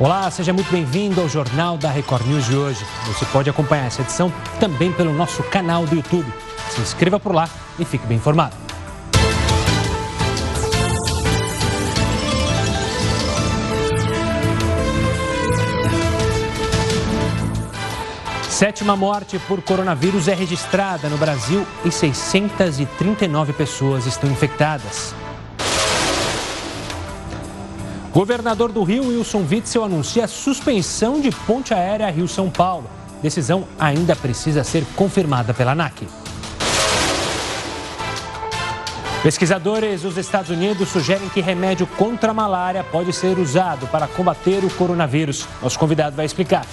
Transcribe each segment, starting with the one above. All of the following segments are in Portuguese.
Olá, seja muito bem-vindo ao Jornal da Record News de hoje. Você pode acompanhar essa edição também pelo nosso canal do YouTube. Se inscreva por lá e fique bem informado. Sétima morte por coronavírus é registrada no Brasil e 639 pessoas estão infectadas. Governador do Rio, Wilson Witzel, anuncia suspensão de ponte aérea Rio-São Paulo. Decisão ainda precisa ser confirmada pela ANAC. Pesquisadores dos Estados Unidos sugerem que remédio contra a malária pode ser usado para combater o coronavírus. Nosso convidado vai explicar.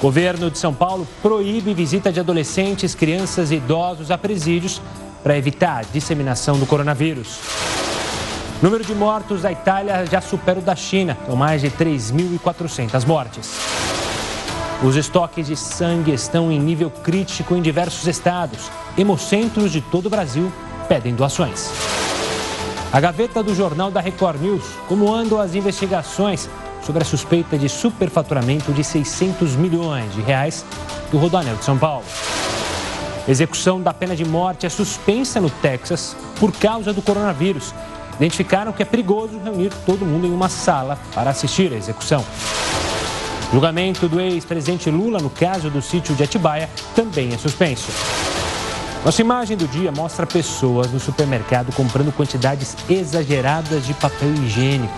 Governo de São Paulo proíbe visita de adolescentes, crianças e idosos a presídios para evitar a disseminação do coronavírus. O número de mortos da Itália já supera o da China, com mais de 3.400 mortes. Os estoques de sangue estão em nível crítico em diversos estados. Hemocentros de todo o Brasil pedem doações. A gaveta do jornal da Record News, como andam as investigações sobre a suspeita de superfaturamento de 600 milhões de reais do Rodoanel de São Paulo. Execução da pena de morte é suspensa no Texas por causa do coronavírus identificaram que é perigoso reunir todo mundo em uma sala para assistir à execução. O julgamento do ex-presidente Lula no caso do sítio de Atibaia também é suspenso. Nossa imagem do dia mostra pessoas no supermercado comprando quantidades exageradas de papel higiênico.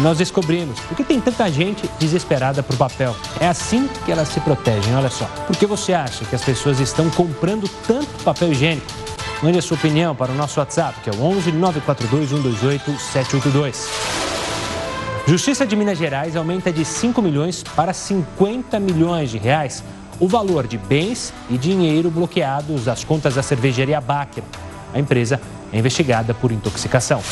Nós descobrimos por que tem tanta gente desesperada por papel. É assim que elas se protegem, olha só. Por que você acha que as pessoas estão comprando tanto papel higiênico? Mande a sua opinião para o nosso WhatsApp, que é o 11 942 128 782. Justiça de Minas Gerais aumenta de 5 milhões para 50 milhões de reais o valor de bens e dinheiro bloqueados às contas da cervejaria Baker. A empresa é investigada por intoxicação.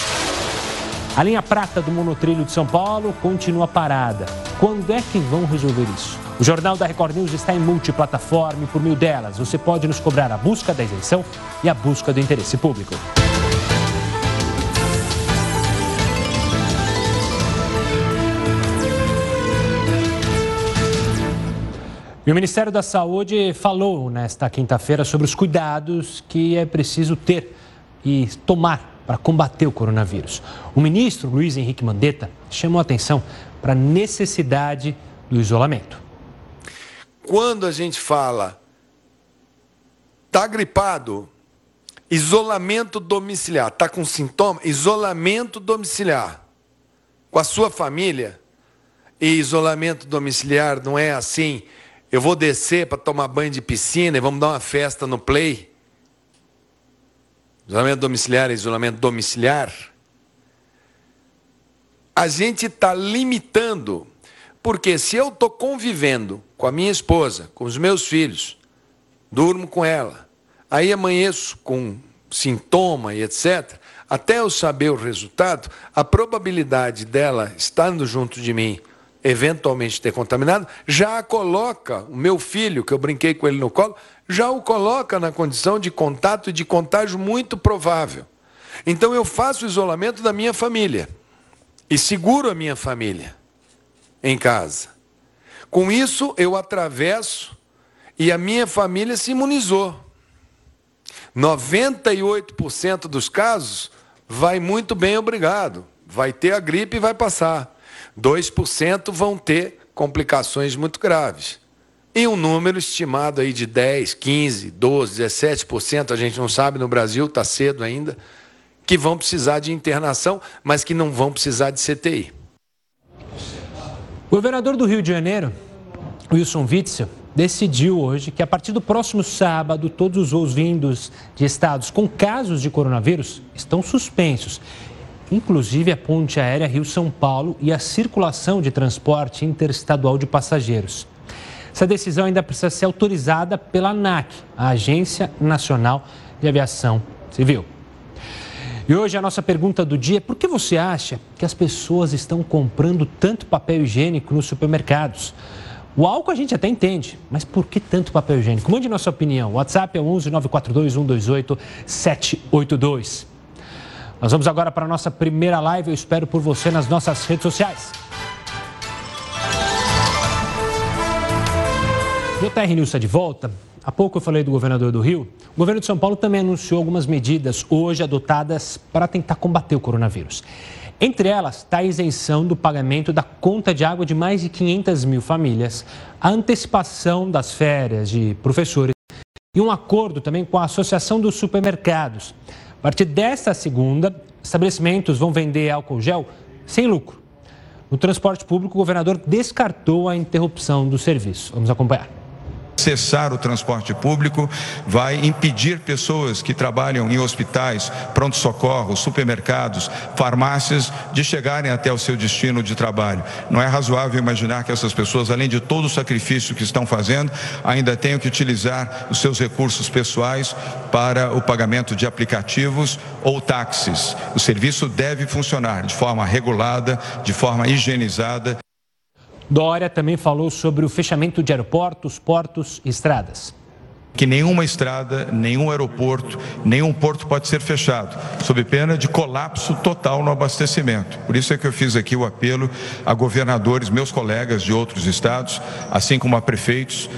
A linha prata do monotrilho de São Paulo continua parada. Quando é que vão resolver isso? O Jornal da Record News está em multiplataforma e por meio delas você pode nos cobrar a busca da isenção e a busca do interesse público. E o Ministério da Saúde falou nesta quinta-feira sobre os cuidados que é preciso ter e tomar para combater o coronavírus. O ministro Luiz Henrique Mandetta chamou a atenção para a necessidade do isolamento. Quando a gente fala tá gripado, isolamento domiciliar, tá com sintoma, isolamento domiciliar com a sua família. E isolamento domiciliar não é assim, eu vou descer para tomar banho de piscina e vamos dar uma festa no play. Isolamento domiciliar é isolamento domiciliar. A gente está limitando, porque se eu estou convivendo com a minha esposa, com os meus filhos, durmo com ela, aí amanheço com sintoma e etc., até eu saber o resultado, a probabilidade dela estando junto de mim, eventualmente ter contaminado, já coloca, o meu filho, que eu brinquei com ele no colo, já o coloca na condição de contato e de contágio muito provável. Então eu faço o isolamento da minha família e seguro a minha família em casa. Com isso, eu atravesso e a minha família se imunizou. 98% dos casos vai muito bem, obrigado. Vai ter a gripe e vai passar. 2% vão ter complicações muito graves. E um número estimado aí de 10, 15, 12, 17%, a gente não sabe no Brasil, está cedo ainda, que vão precisar de internação, mas que não vão precisar de CTI. O governador do Rio de Janeiro, Wilson Witzel, decidiu hoje que a partir do próximo sábado, todos os voos vindos de estados com casos de coronavírus estão suspensos, inclusive a ponte aérea Rio-São Paulo e a circulação de transporte interestadual de passageiros. Essa decisão ainda precisa ser autorizada pela ANAC, a Agência Nacional de Aviação Civil. E hoje a nossa pergunta do dia é por que você acha que as pessoas estão comprando tanto papel higiênico nos supermercados? O álcool a gente até entende, mas por que tanto papel higiênico? Mande nossa opinião. O WhatsApp é 11 942 128 782. Nós vamos agora para a nossa primeira live. Eu espero por você nas nossas redes sociais. O TR News está de volta. Há pouco eu falei do governador do Rio. O governo de São Paulo também anunciou algumas medidas hoje adotadas para tentar combater o coronavírus. Entre elas está a isenção do pagamento da conta de água de mais de 500 mil famílias, a antecipação das férias de professores e um acordo também com a Associação dos Supermercados. A partir desta segunda, estabelecimentos vão vender álcool gel sem lucro. No transporte público, o governador descartou a interrupção do serviço. Vamos acompanhar cessar o transporte público, vai impedir pessoas que trabalham em hospitais, pronto-socorro, supermercados, farmácias, de chegarem até o seu destino de trabalho. Não é razoável imaginar que essas pessoas, além de todo o sacrifício que estão fazendo, ainda tenham que utilizar os seus recursos pessoais para o pagamento de aplicativos ou táxis. O serviço deve funcionar de forma regulada, de forma higienizada. Dória também falou sobre o fechamento de aeroportos, portos e estradas que nenhuma estrada, nenhum aeroporto, nenhum porto pode ser fechado, sob pena de colapso total no abastecimento. Por isso é que eu fiz aqui o apelo a governadores, meus colegas de outros estados, assim como a prefeitos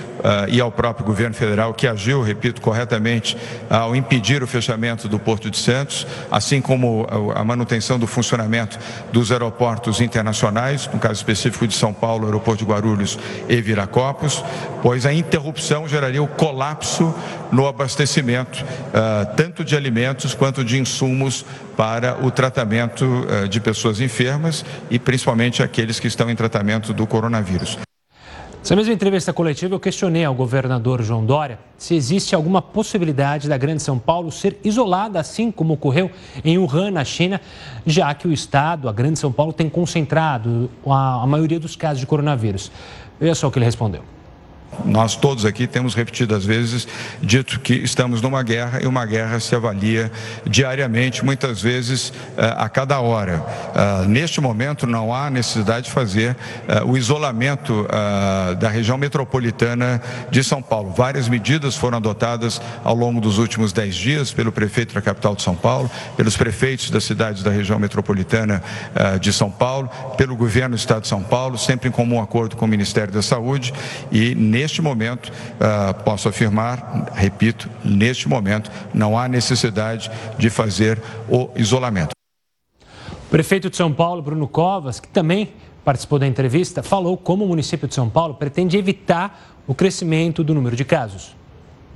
e ao próprio governo federal, que agiu, repito, corretamente ao impedir o fechamento do Porto de Santos, assim como a manutenção do funcionamento dos aeroportos internacionais, no caso específico de São Paulo, aeroporto de Guarulhos e Viracopos, pois a interrupção geraria o colapso no abastecimento, uh, tanto de alimentos quanto de insumos para o tratamento uh, de pessoas enfermas e principalmente aqueles que estão em tratamento do coronavírus. Nessa mesma entrevista coletiva, eu questionei ao governador João Dória se existe alguma possibilidade da Grande São Paulo ser isolada, assim como ocorreu em Wuhan, na China, já que o Estado, a Grande São Paulo, tem concentrado a, maioria dos casos de coronavírus. Veja só o que ele respondeu. Nós todos aqui temos repetidas vezes dito que estamos numa guerra e uma guerra se avalia diariamente, muitas vezes eh, a cada hora. Ah, neste momento não há necessidade de fazer eh, o isolamento da região metropolitana de São Paulo. Várias medidas foram adotadas ao longo dos últimos dez dias pelo prefeito da capital de São Paulo, pelos prefeitos das cidades da região metropolitana de São Paulo, pelo governo do estado de São Paulo, sempre em comum acordo com o Ministério da Saúde e neste momento, uh, posso afirmar, repito, neste momento, não há necessidade de fazer o isolamento. O prefeito de São Paulo, Bruno Covas, que também participou da entrevista, falou como o município de São Paulo pretende evitar o crescimento do número de casos.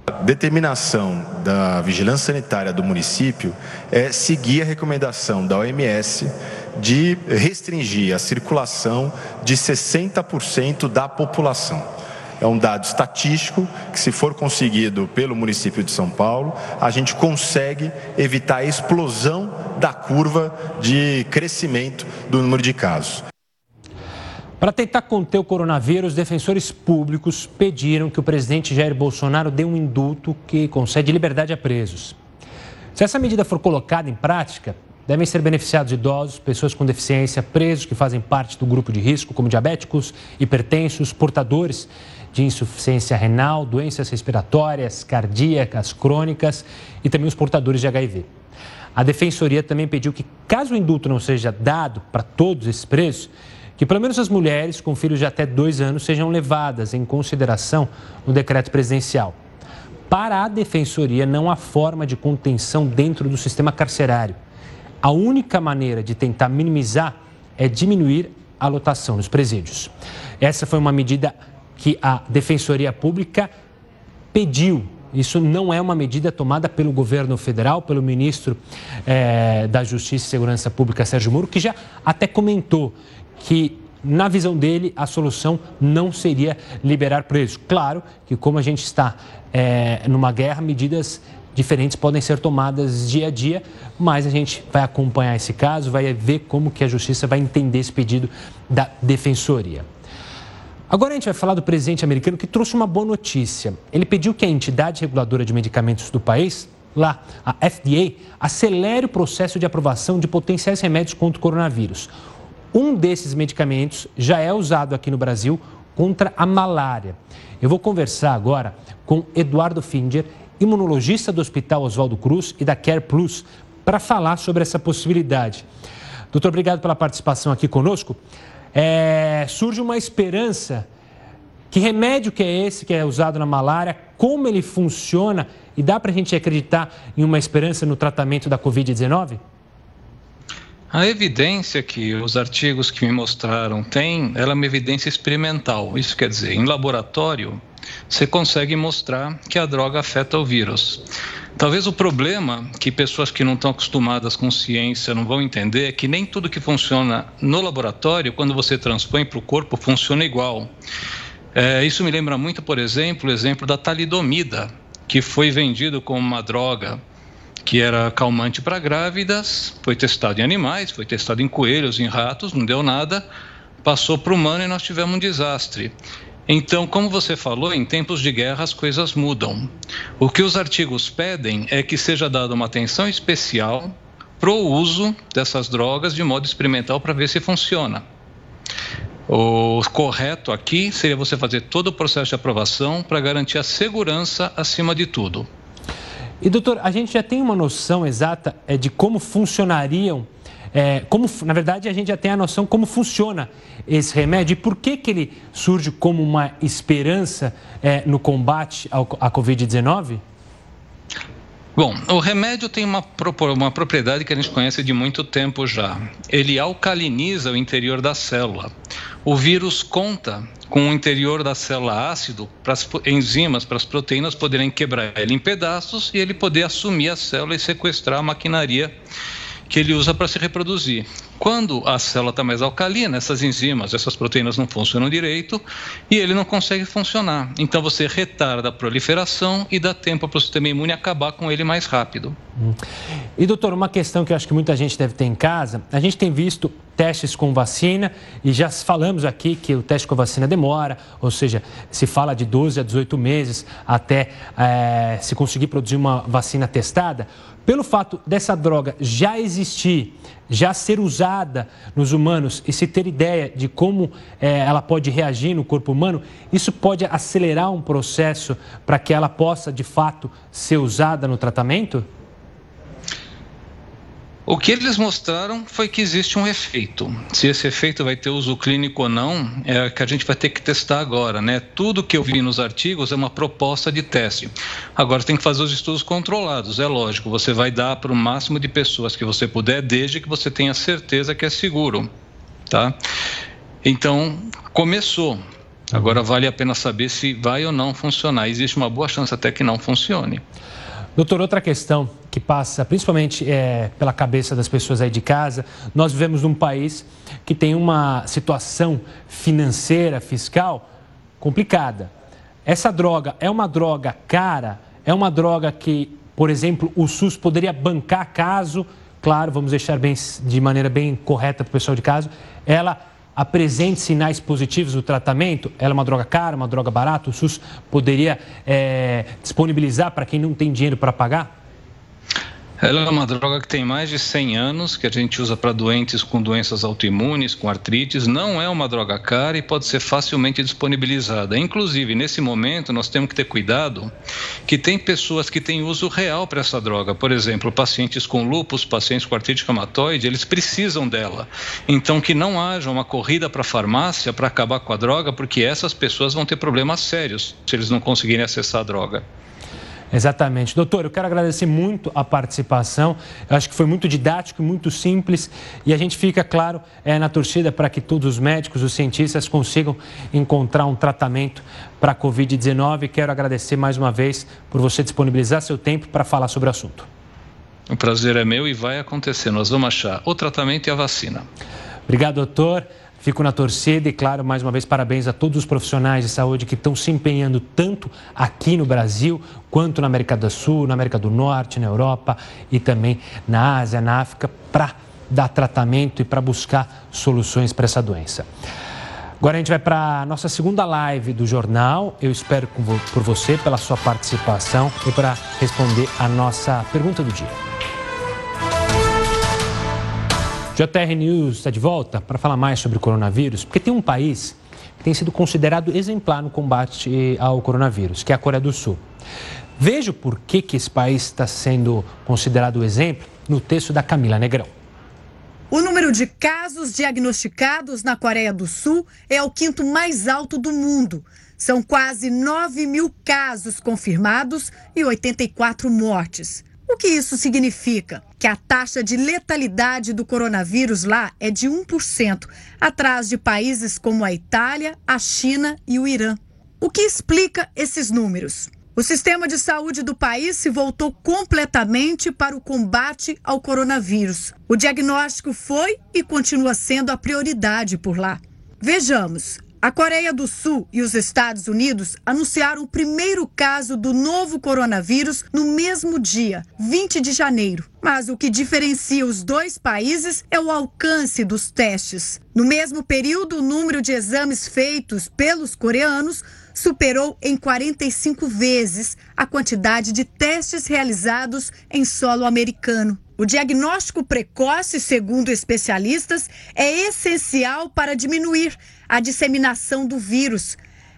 A determinação da vigilância sanitária do município é seguir a recomendação da OMS de restringir a circulação de 60% da população é um dado estatístico que, se for conseguido pelo município de São Paulo, a gente consegue evitar a explosão da curva de crescimento do número de casos. Para tentar conter o coronavírus, defensores públicos pediram que o presidente Jair Bolsonaro dê um indulto que concede liberdade a presos. Se essa medida for colocada em prática, devem ser beneficiados idosos, pessoas com deficiência, presos que fazem parte do grupo de risco, como diabéticos, hipertensos, portadores de insuficiência renal, doenças respiratórias, cardíacas, crônicas e também os portadores de HIV. A Defensoria também pediu que, caso o indulto não seja dado para todos esses presos, que pelo menos as mulheres com filhos de até dois anos sejam levadas em consideração no decreto presidencial. Para a Defensoria, não há forma de contenção dentro do sistema carcerário. A única maneira de tentar minimizar é diminuir a lotação nos presídios. Essa foi uma medida que a Defensoria Pública pediu. Isso não é uma medida tomada pelo governo federal, pelo ministro eh, da Justiça e Segurança Pública, Sérgio Moro, que já até comentou que na visão dele, a solução não seria liberar presos. Claro que, como a gente está é, numa guerra, medidas diferentes podem ser tomadas dia a dia, mas a gente vai acompanhar esse caso, vai ver como que a justiça vai entender esse pedido da defensoria. Agora a gente vai falar do presidente americano que trouxe uma boa notícia. Ele pediu que a entidade reguladora de medicamentos do país, lá, a FDA, acelere o processo de aprovação de potenciais remédios contra o coronavírus. Um desses medicamentos já é usado aqui no Brasil contra a malária. Eu vou conversar agora com Eduardo Finger, imunologista do Hospital Oswaldo Cruz e da Care Plus, para falar sobre essa possibilidade. Doutor, obrigado pela participação aqui conosco é, surge uma esperança Que remédio que é esse que é usado na malária? Como ele funciona? E dá para a gente acreditar em uma esperança no tratamento da Covid-19? A evidência que os artigos que me mostraram têm, ela é uma evidência experimental. Isso quer dizer, em laboratório, você consegue mostrar que a droga afeta o vírus. Talvez o problema que pessoas que não estão acostumadas com ciência não vão entender é que nem tudo que funciona no laboratório, quando você transpõe para o corpo, funciona igual. É, isso me lembra muito, por exemplo, o exemplo da talidomida, que foi vendido como uma droga que era calmante para grávidas, foi testado em animais, foi testado em coelhos, em ratos, não deu nada, passou para o humano e nós tivemos um desastre. Então, como você falou, em tempos de guerra as coisas mudam. O que os artigos pedem é que seja dada uma atenção especial para o uso dessas drogas de modo experimental para ver se funciona. O correto aqui seria você fazer todo o processo de aprovação para garantir a segurança acima de tudo. E doutor, a gente já tem uma noção exata é, de como funcionariam, é, como, na verdade a gente já tem a noção como funciona esse remédio e por que, que ele surge como uma esperança é, no combate ao, à Covid-19? Bom, o remédio tem uma, uma propriedade que a gente conhece de muito tempo já. Ele alcaliniza o interior da célula. O vírus conta com o interior da célula ácido para as enzimas, para as proteínas poderem quebrar ele em pedaços e ele poder assumir a célula e sequestrar a maquinaria que ele usa para se reproduzir. Quando a célula está mais alcalina, essas enzimas, essas proteínas não funcionam direito e ele não consegue funcionar. Então você retarda a proliferação e dá tempo para o sistema imune acabar com ele mais rápido. Hum. E doutor, uma questão que eu acho que muita gente deve ter em casa, a gente tem visto testes com vacina e já falamos aqui que o teste com vacina demora, ou seja, se fala de 12 a 18 meses até é, se conseguir produzir uma vacina testada. Pelo fato dessa droga já existir, já ser usada nos humanos e se ter ideia de como é, ela pode reagir no corpo humano, isso pode acelerar um processo para que ela possa de fato ser usada no tratamento? O que eles mostraram foi que existe um efeito. Se esse efeito vai ter uso clínico ou não, é que a gente vai ter que testar agora, né? Tudo que eu vi nos artigos é uma proposta de teste. Agora tem que fazer os estudos controlados, é lógico. Você vai dar para o máximo de pessoas que você puder, desde que você tenha certeza que é seguro, tá? Então começou. Agora vale a pena saber se vai ou não funcionar. Existe uma boa chance até que não funcione. Doutor, outra questão que passa principalmente é, pela cabeça das pessoas aí de casa, nós vivemos num país que tem uma situação financeira, fiscal complicada. Essa droga é uma droga cara? É uma droga que, por exemplo, o SUS poderia bancar caso, claro, vamos deixar bem, de maneira bem correta para o pessoal de casa, ela apresente sinais positivos do tratamento, ela é uma droga cara, uma droga barata, o SUS poderia é, disponibilizar para quem não tem dinheiro para pagar? Ela é uma droga que tem mais de 100 anos, que a gente usa para doentes com doenças autoimunes, com artrites. Não é uma droga cara e pode ser facilmente disponibilizada. Inclusive, nesse momento, nós temos que ter cuidado que tem pessoas que têm uso real para essa droga. Por exemplo, pacientes com lúpus, pacientes com artrite reumatoide, eles precisam dela. Então, que não haja uma corrida para a farmácia para acabar com a droga, porque essas pessoas vão ter problemas sérios se eles não conseguirem acessar a droga. Exatamente. Doutor, eu quero agradecer muito a participação. Eu acho que foi muito didático, muito simples e a gente fica, claro, é, na torcida para que todos os médicos, os cientistas consigam encontrar um tratamento para a Covid-19. Quero agradecer mais uma vez por você disponibilizar seu tempo para falar sobre o assunto. O prazer é meu e vai acontecer. Nós vamos achar o tratamento e a vacina. Obrigado, doutor. Fico na torcida e, claro, mais uma vez, parabéns a todos os profissionais de saúde que estão se empenhando tanto aqui no Brasil quanto na América do Sul, na América do Norte, na Europa e também na Ásia, na África, para dar tratamento e para buscar soluções para essa doença. Agora a gente vai para a nossa segunda live do jornal. Eu espero por você, pela sua participação e para responder a nossa pergunta do dia. JR News está de volta para falar mais sobre o coronavírus, porque tem um país que tem sido considerado exemplar no combate ao coronavírus, que é a Coreia do Sul. Veja por que, que esse país está sendo considerado exemplo no texto da Camila Negrão. O número de casos diagnosticados na Coreia do Sul é o quinto mais alto do mundo. São quase 9 mil casos confirmados e 84 mortes. O que isso significa? Que a taxa de letalidade do coronavírus lá é de 1%, atrás de países como a Itália, a China e o Irã. O que explica esses números? O sistema de saúde do país se voltou completamente para o combate ao coronavírus. O diagnóstico foi e continua sendo a prioridade por lá. Vejamos. A Coreia do Sul e os Estados Unidos anunciaram o primeiro caso do novo coronavírus no mesmo dia, 20 de janeiro. Mas o que diferencia os dois países é o alcance dos testes. No mesmo período, o número de exames feitos pelos coreanos superou em 45 vezes a quantidade de testes realizados em solo americano. O diagnóstico precoce, segundo especialistas, é essencial para diminuir a disseminação do vírus.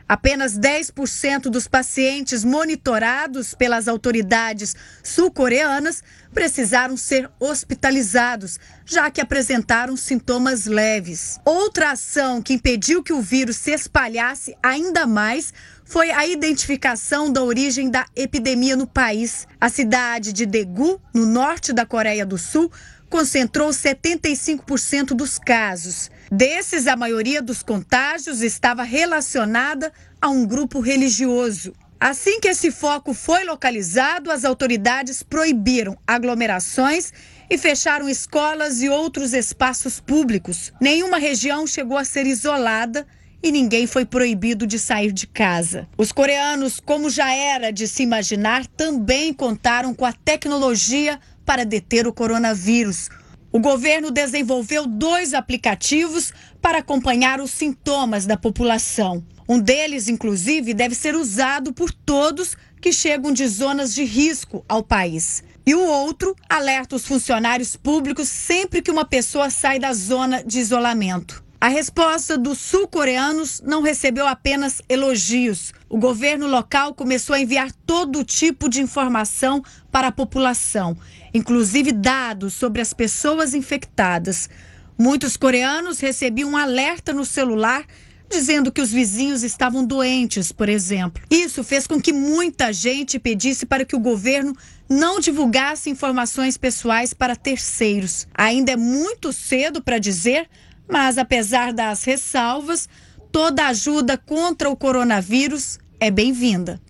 Apenas 10% dos pacientes monitorados pelas autoridades sul-coreanas precisaram ser hospitalizados, já que apresentaram sintomas leves. Outra ação que impediu que o vírus se espalhasse ainda mais foi a identificação da origem da epidemia no país. A cidade de Daegu, no norte da Coreia do Sul, concentrou 75% dos casos. Desses, a maioria dos contágios estava relacionada a um grupo religioso. Assim que esse foco foi localizado, as autoridades proibiram aglomerações e fecharam escolas e outros espaços públicos. Nenhuma região chegou a ser isolada e ninguém foi proibido de sair de casa. Os coreanos, como já era de se imaginar, também contaram com a tecnologia para deter o coronavírus. O governo desenvolveu dois aplicativos para acompanhar os sintomas da população. Um deles, inclusive, deve ser usado por todos que chegam de zonas de risco ao país. E o outro alerta os funcionários públicos sempre que uma pessoa sai da zona de isolamento. A resposta dos sul-coreanos não recebeu apenas elogios. O governo local começou a enviar todo tipo de informação para a população, inclusive dados sobre as pessoas infectadas. Muitos coreanos recebiam um alerta no celular dizendo que os vizinhos estavam doentes, por exemplo. Isso fez com que muita gente pedisse para que o governo não divulgasse informações pessoais para terceiros. Ainda é muito cedo para dizer mas, apesar das ressalvas, toda ajuda contra o coronavírus é bem-vinda.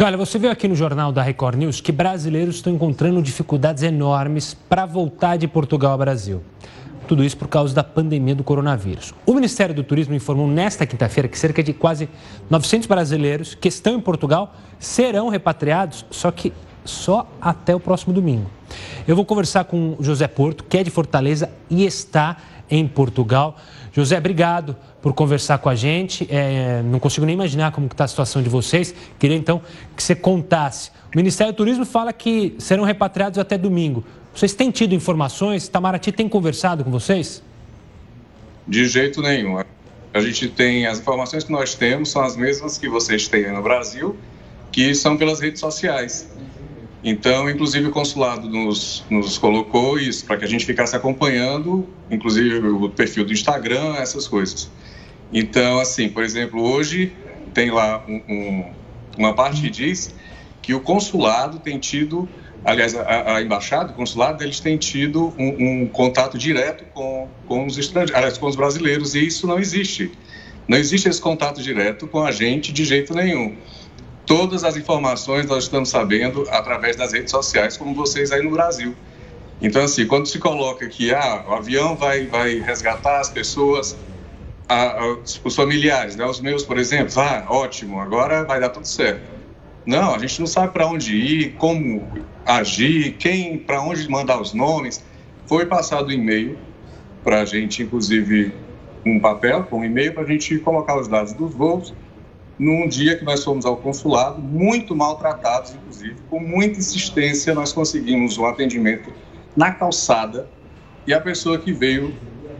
Olha, você viu aqui no jornal da Record News que brasileiros estão encontrando dificuldades enormes para voltar de Portugal ao Brasil. Tudo isso por causa da pandemia do coronavírus. O Ministério do Turismo informou nesta quinta-feira que cerca de quase 900 brasileiros que estão em Portugal serão repatriados, só que só até o próximo domingo. Eu vou conversar com José Porto, que é de Fortaleza e está em Portugal. José, obrigado por conversar com a gente. É, não consigo nem imaginar como está a situação de vocês. Queria então que você contasse. O Ministério do Turismo fala que serão repatriados até domingo. Vocês têm tido informações? Itamaraty tem conversado com vocês? De jeito nenhum. A gente tem as informações que nós temos são as mesmas que vocês têm no Brasil, que são pelas redes sociais. Então, inclusive, o consulado nos, nos colocou isso, para que a gente ficasse acompanhando, inclusive o perfil do Instagram, essas coisas. Então, assim, por exemplo, hoje tem lá um, um, uma parte que diz que o consulado tem tido, aliás, a, a embaixada, o consulado, eles têm tido um, um contato direto com, com os estrangeiros, aliás, com os brasileiros, e isso não existe. Não existe esse contato direto com a gente de jeito nenhum. Todas as informações nós estamos sabendo através das redes sociais, como vocês aí no Brasil. Então, assim, quando se coloca que ah, o avião vai, vai resgatar as pessoas, os familiares, né, os meus, por exemplo, ah, ótimo, agora vai dar tudo certo. Não, a gente não sabe para onde ir, como agir, quem, para onde mandar os nomes. Foi passado um e-mail para a gente, inclusive, um papel com um e-mail para a gente colocar os dados dos voos num dia que nós fomos ao consulado, muito maltratados, inclusive, com muita insistência, nós conseguimos um atendimento na calçada e a pessoa que veio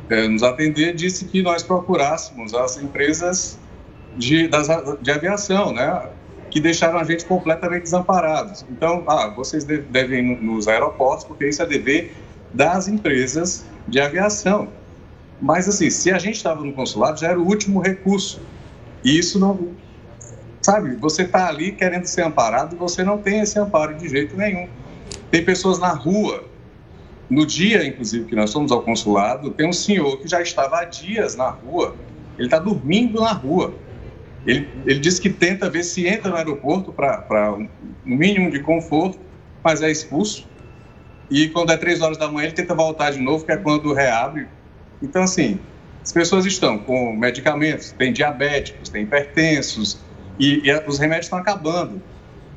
é, nos atender disse que nós procurássemos as empresas de, das, de aviação, né? Que deixaram a gente completamente desamparados. Então, ah, vocês devem ir nos aeroportos, porque isso é dever das empresas de aviação. Mas, assim, se a gente estava no consulado, já era o último recurso E isso não. Sabe, você está ali querendo ser amparado e você não tem esse amparo de jeito nenhum. Tem pessoas na rua. No dia, inclusive, que nós fomos ao consulado, tem um senhor que já estava há dias na rua. Ele está dormindo na rua. Ele, ele disse que tenta ver se entra no aeroporto para um mínimo de conforto, mas é expulso. E quando é três horas da manhã, ele tenta voltar de novo, que é quando reabre. Então, assim, as pessoas estão com medicamentos, tem diabéticos, tem hipertensos, e, e os remédios estão acabando.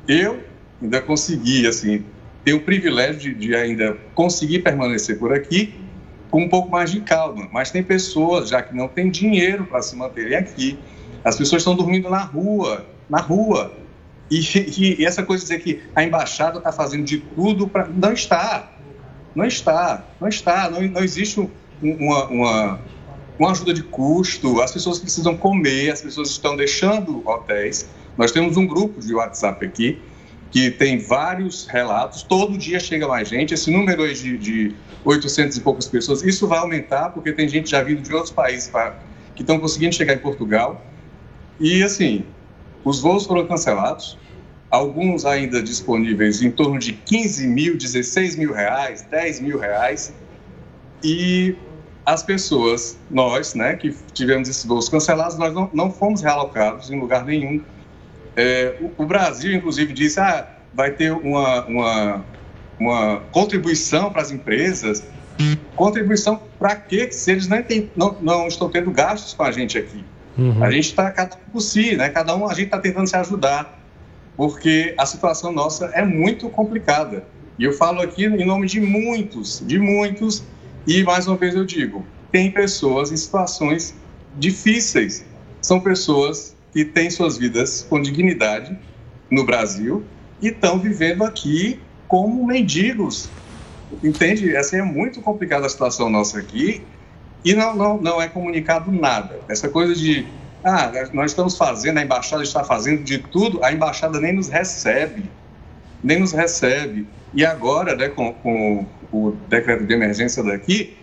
Eu ainda consegui, assim, ter o privilégio de, de ainda conseguir permanecer por aqui com um pouco mais de calma. Mas tem pessoas já que não têm dinheiro para se manterem aqui. As pessoas estão dormindo na rua, na rua. E, e, e essa coisa de dizer que a embaixada está fazendo de tudo para. Não está. Não está. Não está. Não, não existe uma, uma, uma ajuda de custo. As pessoas precisam comer, as pessoas estão deixando hotéis. Nós temos um grupo de WhatsApp aqui que tem vários relatos. Todo dia chega mais gente. Esse número aí de, de 800 e poucas pessoas, isso vai aumentar porque tem gente já vindo de outros países pra, que estão conseguindo chegar em Portugal. E assim, os voos foram cancelados alguns ainda disponíveis em torno de 15 mil, 16 mil reais, 10 mil reais. E as pessoas, nós, né, que tivemos esses voos cancelados, nós não, não fomos realocados em lugar nenhum. É, o, o, Brasil, inclusive, disse, ah, vai ter uma, uma, uma contribuição para as empresas. Contribuição para quê? Se eles nem tem, não, não estão tendo gastos com a gente aqui. Uhum. A gente está cada um por si, né? Cada um a gente está tentando se ajudar porque a situação nossa é muito complicada. E eu falo aqui em nome de muitos, de muitos, e mais uma vez eu digo: tem pessoas em situações difíceis. São pessoas que têm suas vidas com dignidade no Brasil e estão vivendo aqui como mendigos. Entende? Essa é muito complicada a situação nossa aqui e não, não, não é comunicado nada. Essa coisa de ah, nós estamos fazendo, a embaixada está fazendo de tudo, a embaixada nem nos recebe, nem nos recebe. E agora, né, com, com o decreto de emergência daqui,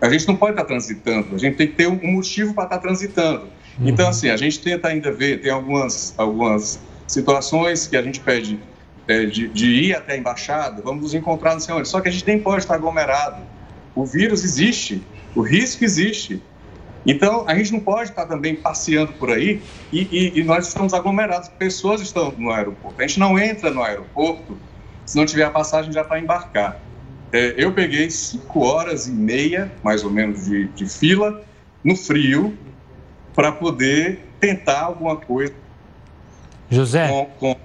a gente não pode estar transitando, a gente tem que ter um motivo para estar transitando. Uhum. Então, assim, a gente tenta ainda ver, tem algumas, algumas situações que a gente pede é, de, de, ir até a embaixada, vamos nos encontrar não sei onde, só que a gente nem pode estar aglomerado. O vírus existe, o risco existe. Então, a gente não pode estar também passeando por aí e, e, e, nós estamos aglomerados, pessoas estão no aeroporto. A gente não entra no aeroporto se não tiver a passagem já para embarcar. É, eu peguei cinco horas e meia, mais ou menos, de, de fila no frio para poder tentar alguma coisa José, com, com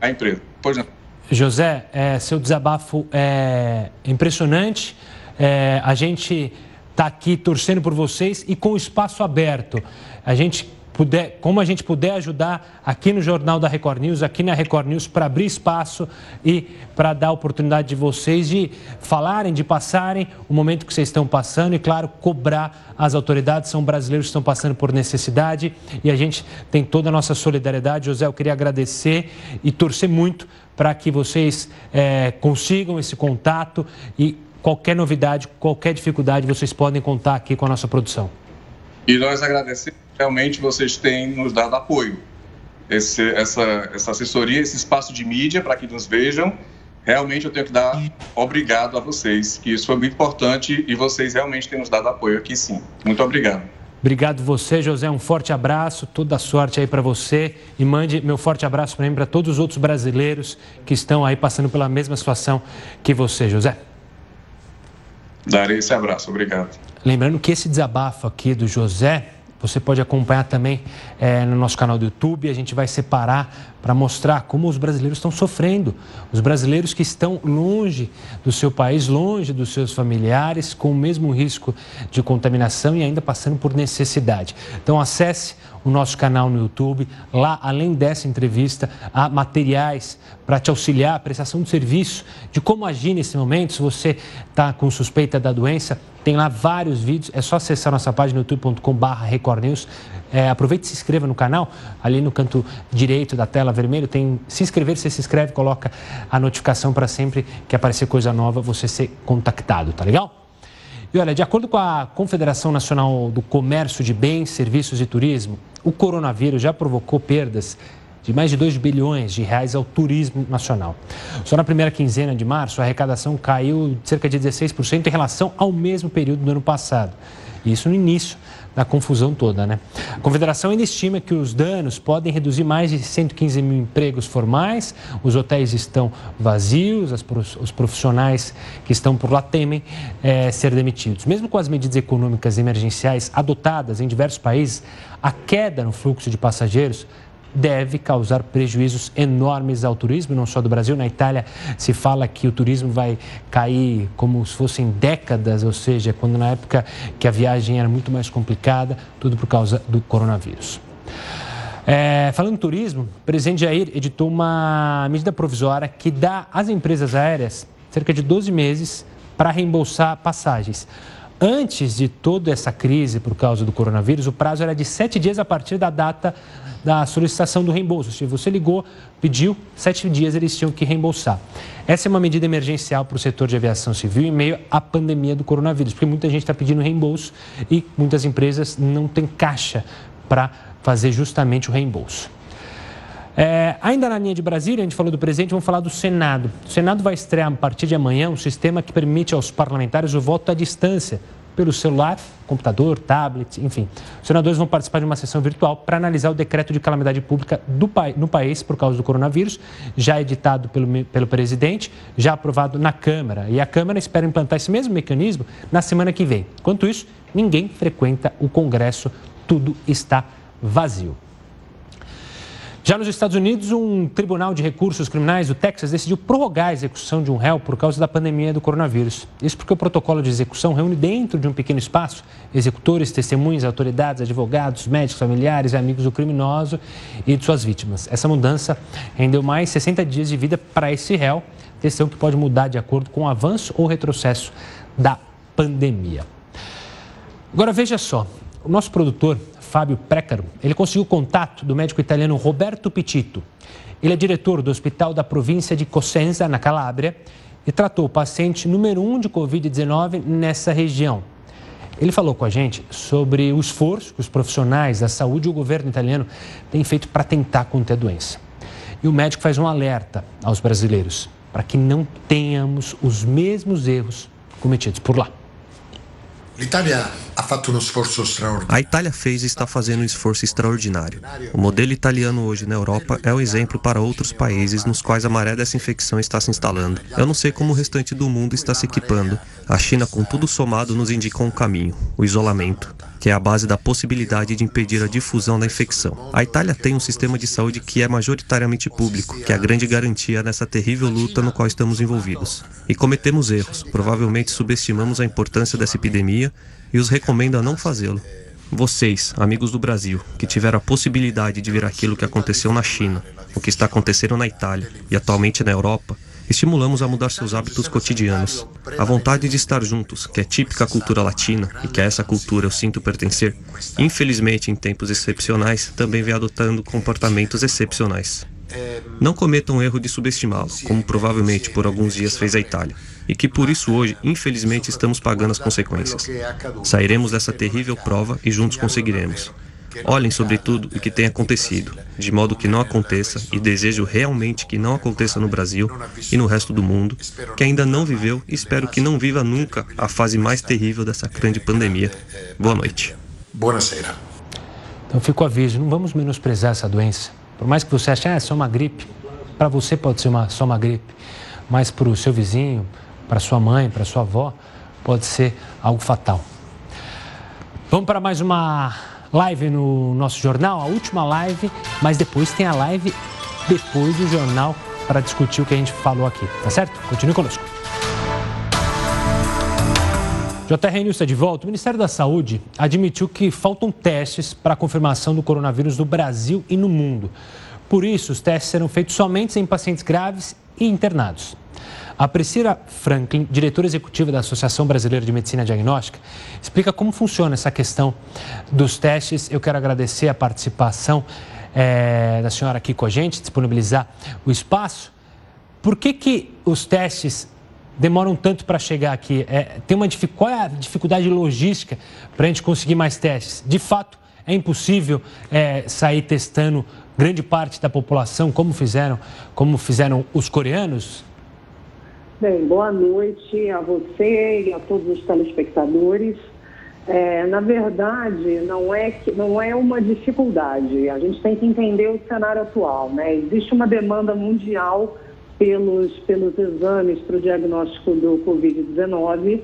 a empresa. Por exemplo. José, é, seu desabafo é impressionante. É, a gente está aqui torcendo por vocês e com o espaço aberto. A gente puder, como a gente puder ajudar aqui no Jornal da Record News, aqui na Record News, para abrir espaço e para dar a oportunidade de vocês de falarem, de passarem o momento que vocês estão passando e, claro, cobrar as autoridades. São brasileiros que estão passando por necessidade e a gente tem toda a nossa solidariedade. José, eu queria agradecer e torcer muito para que vocês é, consigam esse contato e Qualquer novidade, qualquer dificuldade, vocês podem contar aqui com a nossa produção. E nós agradecemos, realmente vocês têm nos dado apoio. Esse, essa, essa assessoria, esse espaço de mídia para que nos vejam. Realmente eu tenho que dar obrigado a vocês, que isso foi muito importante e vocês realmente têm nos dado apoio aqui sim. Muito obrigado. Obrigado você, José. Um forte abraço, toda a sorte aí para você e mande meu forte abraço também para todos os outros brasileiros que estão aí passando pela mesma situação que você, José. Darei esse abraço, obrigado. Lembrando que esse desabafo aqui do José, você pode acompanhar também é, no nosso canal do YouTube. A gente vai separar para mostrar como os brasileiros estão sofrendo. Os brasileiros que estão longe do seu país, longe dos seus familiares, com o mesmo risco de contaminação e ainda passando por necessidade. Então, acesse o nosso canal no YouTube. Lá, além dessa entrevista, há materiais para te auxiliar, a prestação de serviço, de como agir nesse momento. Se você está com suspeita da doença, tem lá vários vídeos. É só acessar nossa página youtube.com.br Record News. É, aproveite e se inscreva no canal. Ali no canto direito da tela vermelho tem se inscrever. Você se inscreve, coloca a notificação para sempre que aparecer coisa nova você ser contactado, tá legal? E olha, de acordo com a Confederação Nacional do Comércio de Bens, Serviços e Turismo, o coronavírus já provocou perdas de mais de 2 bilhões de reais ao turismo nacional. Só na primeira quinzena de março, a arrecadação caiu cerca de 16% em relação ao mesmo período do ano passado. Isso no início da confusão toda, né? A Confederação ainda estima que os danos podem reduzir mais de 115 mil empregos formais, os hotéis estão vazios, os profissionais que estão por lá temem é, ser demitidos. Mesmo com as medidas econômicas emergenciais adotadas em diversos países, a queda no fluxo de passageiros deve causar prejuízos enormes ao turismo, não só do Brasil. Na Itália se fala que o turismo vai cair como se fossem décadas, ou seja, quando na época que a viagem era muito mais complicada, tudo por causa do coronavírus. É, falando em turismo, o presidente Jair editou uma medida provisória que dá às empresas aéreas cerca de 12 meses para reembolsar passagens. Antes de toda essa crise por causa do coronavírus, o prazo era de sete dias a partir da data da solicitação do reembolso. Se você ligou, pediu, sete dias eles tinham que reembolsar. Essa é uma medida emergencial para o setor de aviação civil em meio à pandemia do coronavírus, porque muita gente está pedindo reembolso e muitas empresas não têm caixa para fazer justamente o reembolso. É, ainda na linha de Brasília, a gente falou do presidente, vamos falar do Senado. O Senado vai estrear a partir de amanhã um sistema que permite aos parlamentares o voto à distância pelo celular, computador, tablet, enfim. Os senadores vão participar de uma sessão virtual para analisar o decreto de calamidade pública do, no país por causa do coronavírus, já editado pelo, pelo presidente, já aprovado na Câmara. E a Câmara espera implantar esse mesmo mecanismo na semana que vem. Enquanto isso, ninguém frequenta o Congresso, tudo está vazio. Já nos Estados Unidos, um tribunal de recursos criminais do Texas decidiu prorrogar a execução de um réu por causa da pandemia do coronavírus. Isso porque o protocolo de execução reúne dentro de um pequeno espaço executores, testemunhas, autoridades, advogados, médicos, familiares e amigos do criminoso e de suas vítimas. Essa mudança rendeu mais 60 dias de vida para esse réu, decisão que pode mudar de acordo com o avanço ou retrocesso da pandemia. Agora veja só, o nosso produtor Fábio Précaro, ele conseguiu contato do médico italiano Roberto Pitito. Ele é diretor do Hospital da Província de Cosenza, na Calábria, e tratou o paciente número um de Covid-19 nessa região. Ele falou com a gente sobre o esforço que os profissionais da saúde e o governo italiano têm feito para tentar conter a doença. E o médico faz um alerta aos brasileiros para que não tenhamos os mesmos erros cometidos por lá. A Itália fez e está fazendo um esforço extraordinário. O modelo italiano hoje na Europa é um exemplo para outros países nos quais a maré dessa infecção está se instalando. Eu não sei como o restante do mundo está se equipando. A China, com tudo somado, nos indica um caminho: o isolamento que é a base da possibilidade de impedir a difusão da infecção. A Itália tem um sistema de saúde que é majoritariamente público, que é a grande garantia nessa terrível luta no qual estamos envolvidos. E cometemos erros, provavelmente subestimamos a importância dessa epidemia e os recomendo a não fazê-lo. Vocês, amigos do Brasil, que tiveram a possibilidade de ver aquilo que aconteceu na China, o que está acontecendo na Itália e atualmente na Europa, Estimulamos a mudar seus hábitos cotidianos. A vontade de estar juntos, que é típica cultura latina e que a essa cultura eu sinto pertencer, infelizmente em tempos excepcionais, também vem adotando comportamentos excepcionais. Não cometam o erro de subestimá-lo, como provavelmente por alguns dias fez a Itália, e que por isso hoje, infelizmente, estamos pagando as consequências. Sairemos dessa terrível prova e juntos conseguiremos. Olhem sobre tudo o que tem acontecido, de modo que não aconteça, e desejo realmente que não aconteça no Brasil e no resto do mundo, que ainda não viveu e espero que não viva nunca a fase mais terrível dessa grande pandemia. Boa noite. Buonasera. Então fico aviso, não vamos menosprezar essa doença. Por mais que você ache, ah, é só uma gripe. Para você pode ser uma, só uma gripe, mas para o seu vizinho, para sua mãe, para sua avó, pode ser algo fatal. Vamos para mais uma live no nosso jornal, a última live, mas depois tem a live depois do jornal para discutir o que a gente falou aqui, tá certo? Continue conosco. JR News está de volta. O Ministério da Saúde admitiu que faltam testes para a confirmação do coronavírus no Brasil e no mundo. Por isso, os testes serão feitos somente em pacientes graves e internados. A Priscila Franklin, diretora executiva da Associação Brasileira de Medicina Diagnóstica, explica como funciona essa questão dos testes. Eu quero agradecer a participação é, da senhora aqui com a gente, disponibilizar o espaço. Por que, que os testes demoram tanto para chegar aqui? É, tem uma qual é a dificuldade logística para a gente conseguir mais testes? De fato, É impossível é, sair testando grande parte da população, como fizeram, como fizeram os coreanos? Bem, boa noite a você e a todos os telespectadores. É, na verdade, não é, não é uma dificuldade. A gente tem que entender o cenário atual. Né? Existe uma demanda mundial pelos, pelos exames para o diagnóstico do Covid-19.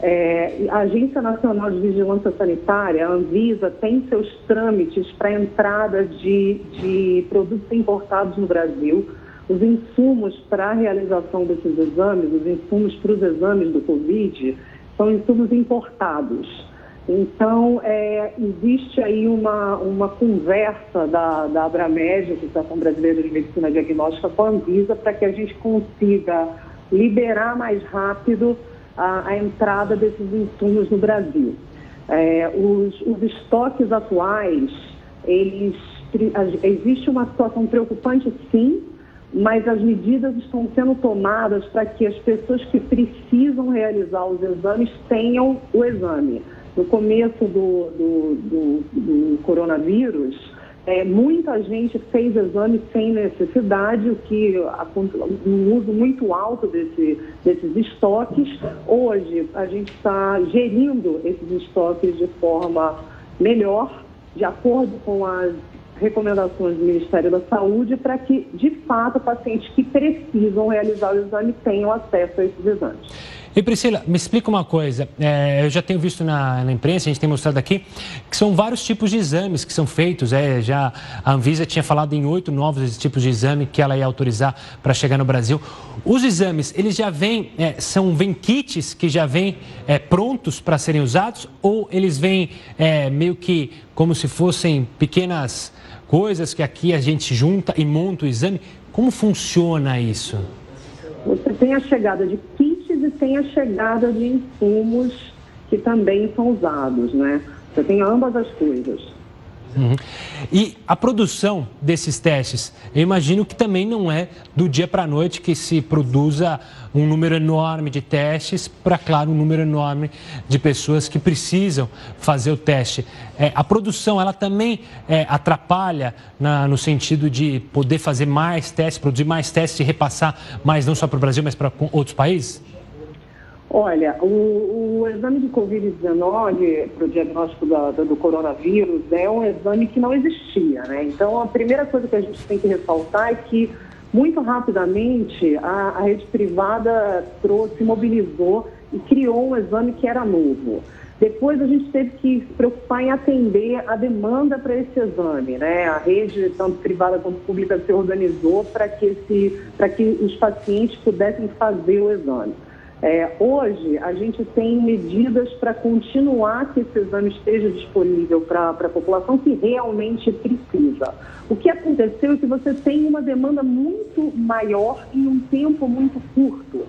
É, a Agência Nacional de Vigilância Sanitária, a Anvisa, tem seus trâmites para entrada de, de produtos importados no Brasil. Os insumos para a realização desses exames, os insumos para os exames do Covid, são insumos importados. Então, é, existe aí uma, uma conversa da, da Abramed, Associação Brasileira de Medicina Diagnóstica, com a Anvisa, para que a gente consiga liberar mais rápido a, a entrada desses insumos no Brasil. É, os, os estoques atuais, eles, existe uma situação preocupante, sim, mas as medidas estão sendo tomadas para que as pessoas que precisam realizar os exames tenham o exame no começo do, do, do, do coronavírus, é, muita gente fez exame sem necessidade, o que um uso muito alto desse, desses estoques. Hoje a gente está gerindo esses estoques de forma melhor, de acordo com as recomendações do Ministério da Saúde, para que, de fato, pacientes que precisam realizar o exame tenham acesso a esses exames. E Priscila, me explica uma coisa. É, eu já tenho visto na, na, imprensa, a gente tem mostrado aqui, que são vários tipos de exames que são feitos. É, já a Anvisa tinha falado em oito novos tipos de exame que ela ia autorizar para chegar no Brasil. Os exames, eles já vêm, é, são vem kits que já vêm é, prontos para serem usados ou eles vêm é, meio que como se fossem pequenas coisas que aqui a gente junta e monta o exame? Como funciona isso? Você tem a chegada de tem a chegada de insumos que também são usados, né? Você tem ambas as coisas. Uhum. E a produção desses testes, eu imagino que também não é do dia para a noite que se produza um número enorme de testes para, claro, um número enorme de pessoas que precisam fazer o teste. É, a produção, ela também é, atrapalha na, no sentido de poder fazer mais testes, produzir mais testes e repassar mais não só para o Brasil, mas para outros países? Olha, o, o exame de Covid-19 para o diagnóstico da, da, do coronavírus é um exame que não existia, né? Então, a primeira coisa que a gente tem que ressaltar é que, muito rapidamente, a, a rede privada trouxe, mobilizou e criou um exame que era novo. Depois a gente teve que se preocupar em atender a demanda para esse exame, né? A rede, tanto privada quanto pública, se organizou para que, que os pacientes pudessem fazer o exame. É, hoje, a gente tem medidas para continuar que esse exame esteja disponível para a população que realmente precisa. O que aconteceu é que você tem uma demanda muito maior em um tempo muito curto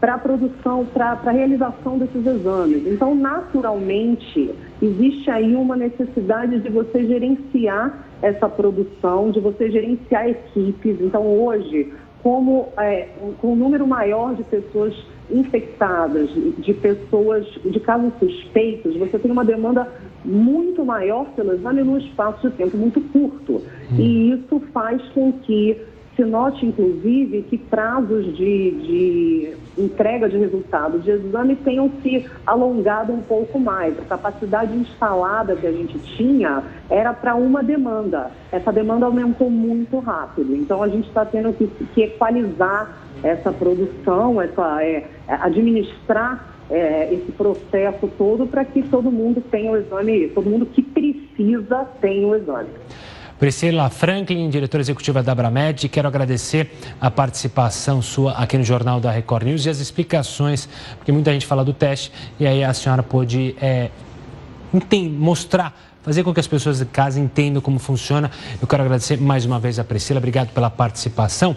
para a produção, para a realização desses exames. Então, naturalmente, existe aí uma necessidade de você gerenciar essa produção, de você gerenciar equipes. Então, hoje, como é, com um número maior de pessoas infectadas, de pessoas, de casos suspeitos, você tem uma demanda muito maior pelo exame num espaço de tempo muito curto. Hum. E isso faz com que se note, inclusive, que prazos de, de entrega de resultados de exame tenham se alongado um pouco mais. A capacidade instalada que a gente tinha era para uma demanda. Essa demanda aumentou muito rápido. Então, a gente está tendo que, que, equalizar essa produção, essa, é, administrar é, esse processo todo para que todo mundo tenha o exame, todo mundo que precisa tenha o exame. Priscila Franklin, diretora executiva da Abramed, quero agradecer a participação sua aqui no Jornal da Record News e as explicações, porque muita gente fala do teste e aí a senhora pôde é, mostrar fazer com que as pessoas de casa entendam como funciona. Eu quero agradecer mais uma vez a Priscila, obrigado pela participação.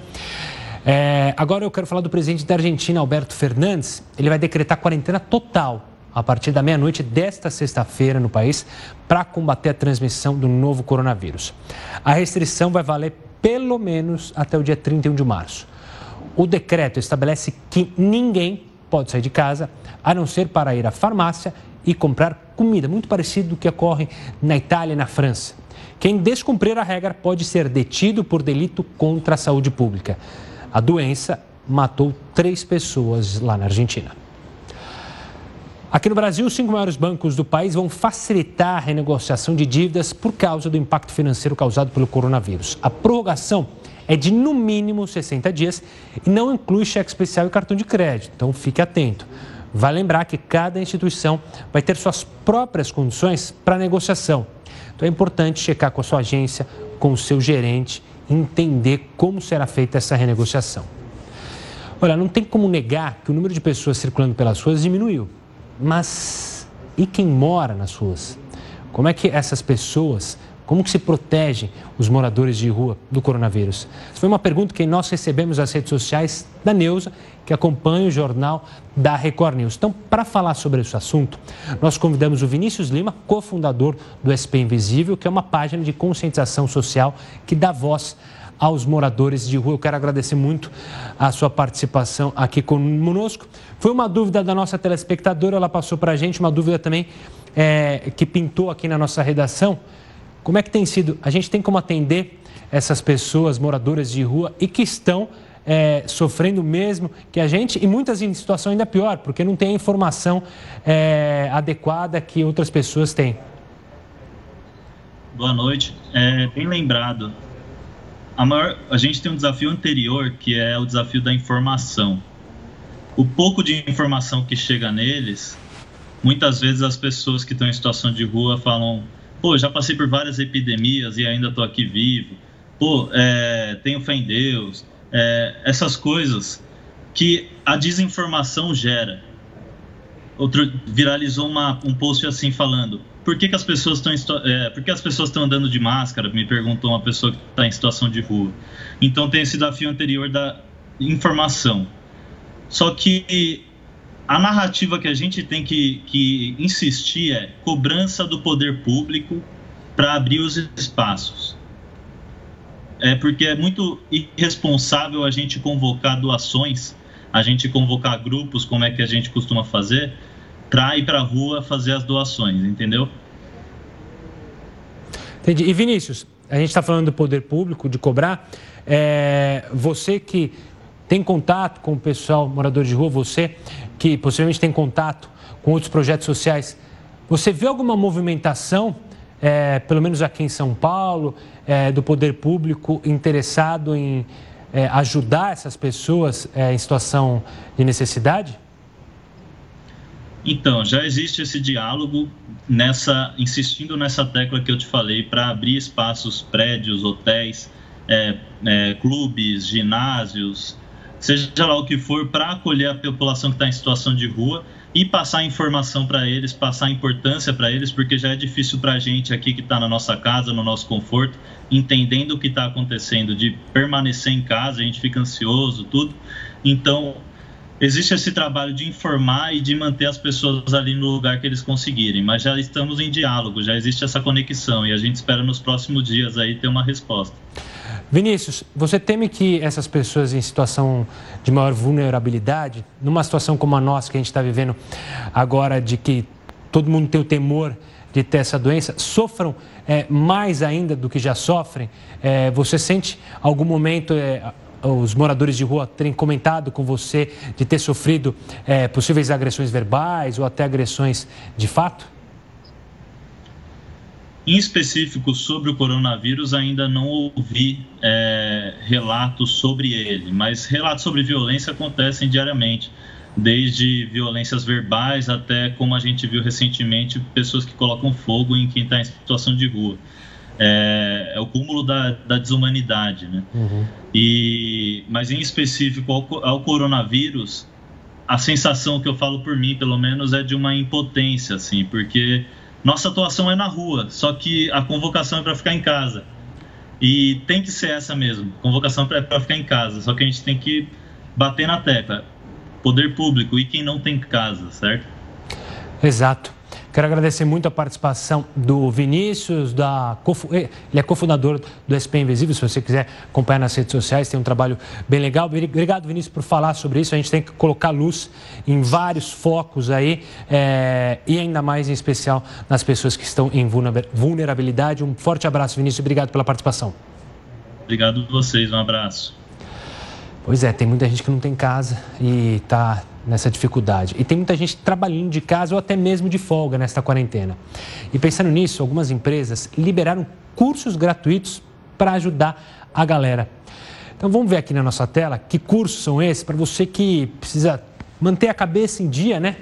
É, agora eu quero falar do presidente da Argentina, Alberto Fernandes. Ele vai decretar quarentena total a partir da meia-noite desta sexta-feira no país para combater a transmissão do novo coronavírus. A restrição vai valer pelo menos até o dia 31 de março. O decreto estabelece que ninguém pode sair de casa a não ser para ir à farmácia e comprar comida, muito parecido do que ocorre na Itália e na França. Quem descumprir a regra pode ser detido por delito contra a saúde pública. A doença matou três pessoas lá na Argentina. Aqui no Brasil, os cinco maiores bancos do país vão facilitar a renegociação de dívidas por causa do impacto financeiro causado pelo coronavírus. A prorrogação é de no mínimo 60 dias e não inclui cheque especial e cartão de crédito, então fique atento. Vai lembrar que cada instituição vai ter suas próprias condições para negociação. Então é importante checar com a sua agência, com o seu gerente, entender como será feita essa renegociação. Olha, não tem como negar que o número de pessoas circulando pelas ruas diminuiu. Mas e quem mora nas ruas? Como é que essas pessoas, como que se protegem os moradores de rua do coronavírus? Essa foi uma pergunta que nós recebemos nas redes sociais da Neuza, que acompanha o jornal da Record News. Então, para falar sobre esse assunto, nós convidamos o Vinícius Lima, cofundador do SP Invisível, que é uma página de conscientização social que dá voz aos moradores de rua. Eu quero agradecer muito a sua participação aqui conosco. Foi uma dúvida da nossa telespectadora, ela passou para a gente, uma dúvida também é, que pintou aqui na nossa redação. Como é que tem sido? A gente tem como atender essas pessoas moradoras de rua e que estão é, sofrendo mesmo que a gente, e muitas em situação ainda pior, porque não tem a informação é, adequada que outras pessoas têm. Boa noite. É, bem lembrado, a, maior, a gente tem um desafio anterior que é o desafio da informação. O pouco de informação que chega neles, muitas vezes as pessoas que estão em situação de rua falam: pô, já passei por várias epidemias e ainda estou aqui vivo. Pô, é, tenho fé em Deus. É, essas coisas que a desinformação gera. Outro viralizou uma, um post assim falando: por que, que as pessoas estão é, por que as pessoas estão andando de máscara? Me perguntou uma pessoa que está em situação de rua. Então tem esse desafio anterior da informação. Só que a narrativa que a gente tem que, que insistir é cobrança do poder público para abrir os espaços. É porque é muito irresponsável a gente convocar doações, a gente convocar grupos, como é que a gente costuma fazer, para ir para a rua fazer as doações, entendeu? Entendi. E Vinícius, a gente está falando do poder público, de cobrar. É, você que tem contato com o pessoal morador de rua, você que possivelmente tem contato com outros projetos sociais, você vê alguma movimentação, é, pelo menos aqui em São Paulo, é, do poder público interessado em é, ajudar essas pessoas é, em situação de necessidade? Então, já existe esse diálogo nessa, insistindo nessa tecla que eu te falei para abrir espaços, prédios, hotéis, é, é, clubes, ginásios, seja lá o que for, para acolher a população que está em situação de rua e passar informação para eles, passar importância para eles, porque já é difícil para a gente aqui que está na nossa casa, no nosso conforto, entendendo o que está acontecendo, de permanecer em casa, a gente fica ansioso, tudo. Então, existe esse trabalho de informar e de manter as pessoas ali no lugar que eles conseguirem, mas já estamos em diálogo, já existe essa conexão e a gente espera nos próximos dias aí ter uma resposta. Vinícius, você teme que essas pessoas em situação de maior vulnerabilidade, numa situação como a nossa que a gente está vivendo agora, de que todo mundo tem o temor de ter essa doença, sofram é, mais ainda do que já sofrem? É, você sente algum momento é, os moradores de rua terem comentado com você de ter sofrido possíveis agressões verbais ou até agressões de fato? Em específico sobre o coronavírus, ainda não ouvi é, relatos sobre ele, mas relatos sobre violência acontecem diariamente, desde violências verbais até, como a gente viu recentemente, pessoas que colocam fogo em quem está em situação de rua é, é o cúmulo da, da desumanidade, né? Uhum. E, mas em específico ao, ao, coronavírus, a sensação que eu falo por mim, pelo menos, é de uma impotência, assim, porque nossa atuação é na rua, só que a convocação é para ficar em casa. E tem que ser essa mesmo, convocação é para ficar em casa, só que a gente tem que bater na tecla, poder público e quem não tem casa, certo? Exato. Quero agradecer muito a participação do Vinícius, da, ele é cofundador do SP Invisível. Se você quiser acompanhar nas redes sociais, tem um trabalho bem legal. Obrigado, Vinícius, por falar sobre isso. A gente tem que colocar luz em vários focos aí, é, e ainda mais em especial nas pessoas que estão em vulnerabilidade. Um forte abraço, Vinícius. Obrigado pela participação. Obrigado a vocês. Um abraço. Pois é, tem muita gente que não tem casa e está nessa dificuldade. E tem muita gente trabalhando de casa ou até mesmo de folga nesta quarentena. E pensando nisso, algumas empresas liberaram cursos gratuitos para ajudar a galera. Então vamos ver aqui na nossa tela que cursos são esses para você que precisa manter a cabeça em dia, né?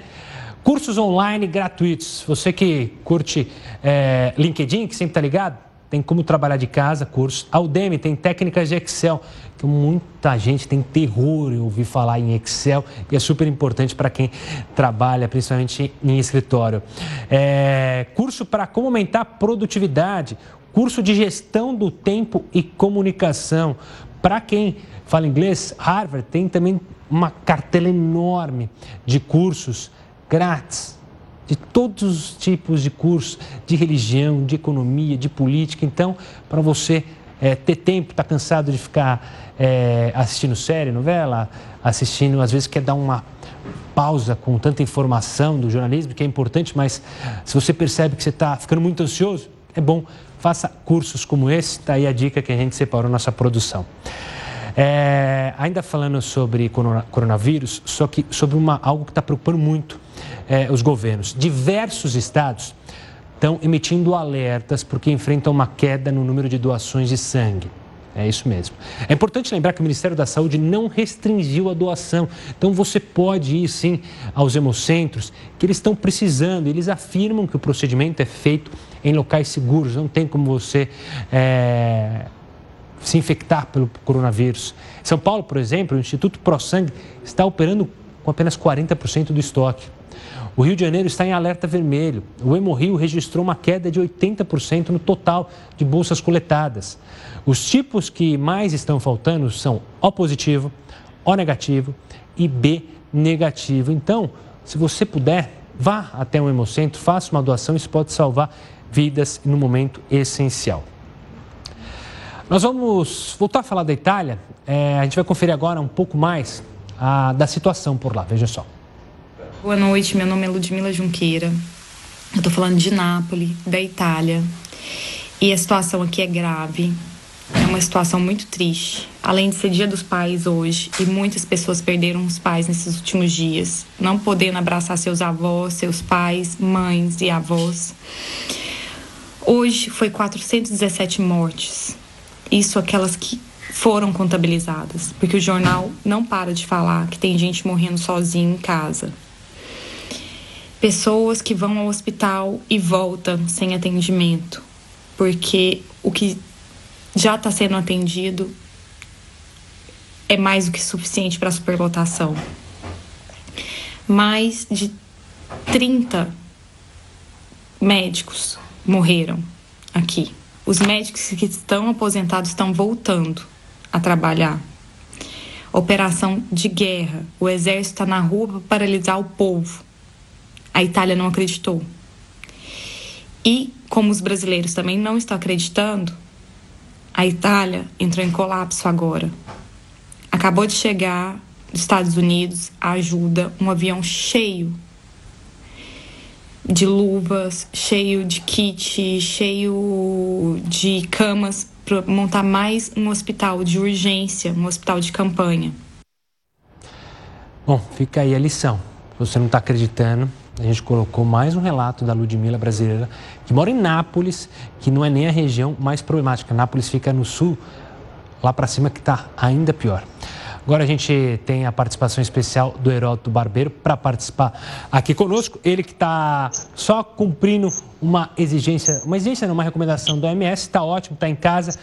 Cursos online gratuitos. Você que curte é, LinkedIn, que sempre está ligado, tem como trabalhar de casa, cursos. A Udemy tem técnicas de Excel, que muita gente tem terror em ouvir falar em Excel e é super importante para quem trabalha, principalmente em escritório. É, curso para como aumentar a produtividade, curso de gestão do tempo e comunicação. Para quem fala inglês, Harvard tem também uma cartela enorme de cursos grátis de todos os tipos de cursos, de religião, de economia, de política. Então, para você é, ter tempo, está cansado de ficar é, assistindo série, novela, assistindo, às vezes quer dar uma pausa com tanta informação do jornalismo, que é importante, mas se você percebe que você está ficando muito ansioso, é bom, faça cursos como esse, está aí a dica que a gente separou nossa produção. É, ainda falando sobre coronavírus, só que sobre uma, algo que está preocupando muito é, os governos. Diversos estados estão emitindo alertas porque enfrentam uma queda no número de doações de sangue. É isso mesmo. É importante lembrar que o Ministério da Saúde não restringiu a doação. Então você pode ir sim aos hemocentros que eles estão precisando. Eles afirmam que o procedimento é feito em locais seguros. Não tem como você é, se infectar pelo coronavírus. São Paulo, por exemplo, o Instituto ProSangue está operando com apenas 40% do estoque. O Rio de Janeiro está em alerta vermelho. O Hemorrio registrou uma queda de 80% no total de bolsas coletadas. Os tipos que mais estão faltando são O positivo, O negativo e B negativo. Então, se você puder, vá até um hemocentro, faça uma doação, isso pode salvar vidas no momento essencial. Nós vamos voltar a falar da Itália. É, a gente vai conferir agora um pouco mais a, da situação por lá. Veja só. Boa noite, meu nome é Ludmila Junqueira. Eu tô falando de Nápoles, da Itália. E a situação aqui é grave. É uma situação muito triste. Além de ser Dia dos Pais hoje, e muitas pessoas perderam os pais nesses últimos dias, não podendo abraçar seus avós, seus pais, mães e avós. Hoje foi 417 mortes. Isso aquelas que foram contabilizadas, porque o jornal não para de falar que tem gente morrendo sozinho em casa pessoas que vão ao hospital e voltam sem atendimento, porque o que já está sendo atendido é mais do que suficiente para a superlotação. Mais de 30 médicos morreram aqui. Os médicos que estão aposentados estão voltando a trabalhar. Operação de guerra. O exército está na rua para paralisar o povo. A Itália não acreditou. E, como os brasileiros também não estão acreditando, a Itália entrou em colapso agora. Acabou de chegar dos Estados Unidos a ajuda, um avião cheio de luvas, cheio de kit, cheio de camas para montar mais um hospital de urgência, um hospital de campanha. Bom, fica aí a lição. Se você não está acreditando, a gente colocou mais um relato da Ludmilla brasileira, que mora em Nápoles, que não é nem a região mais problemática. Nápoles fica no sul, lá para cima, que está ainda pior. Agora a gente tem a participação especial do Heródoto Barbeiro para participar aqui conosco. Ele que está só cumprindo uma exigência, uma exigência não, uma recomendação do OMS, está ótimo, está em casa.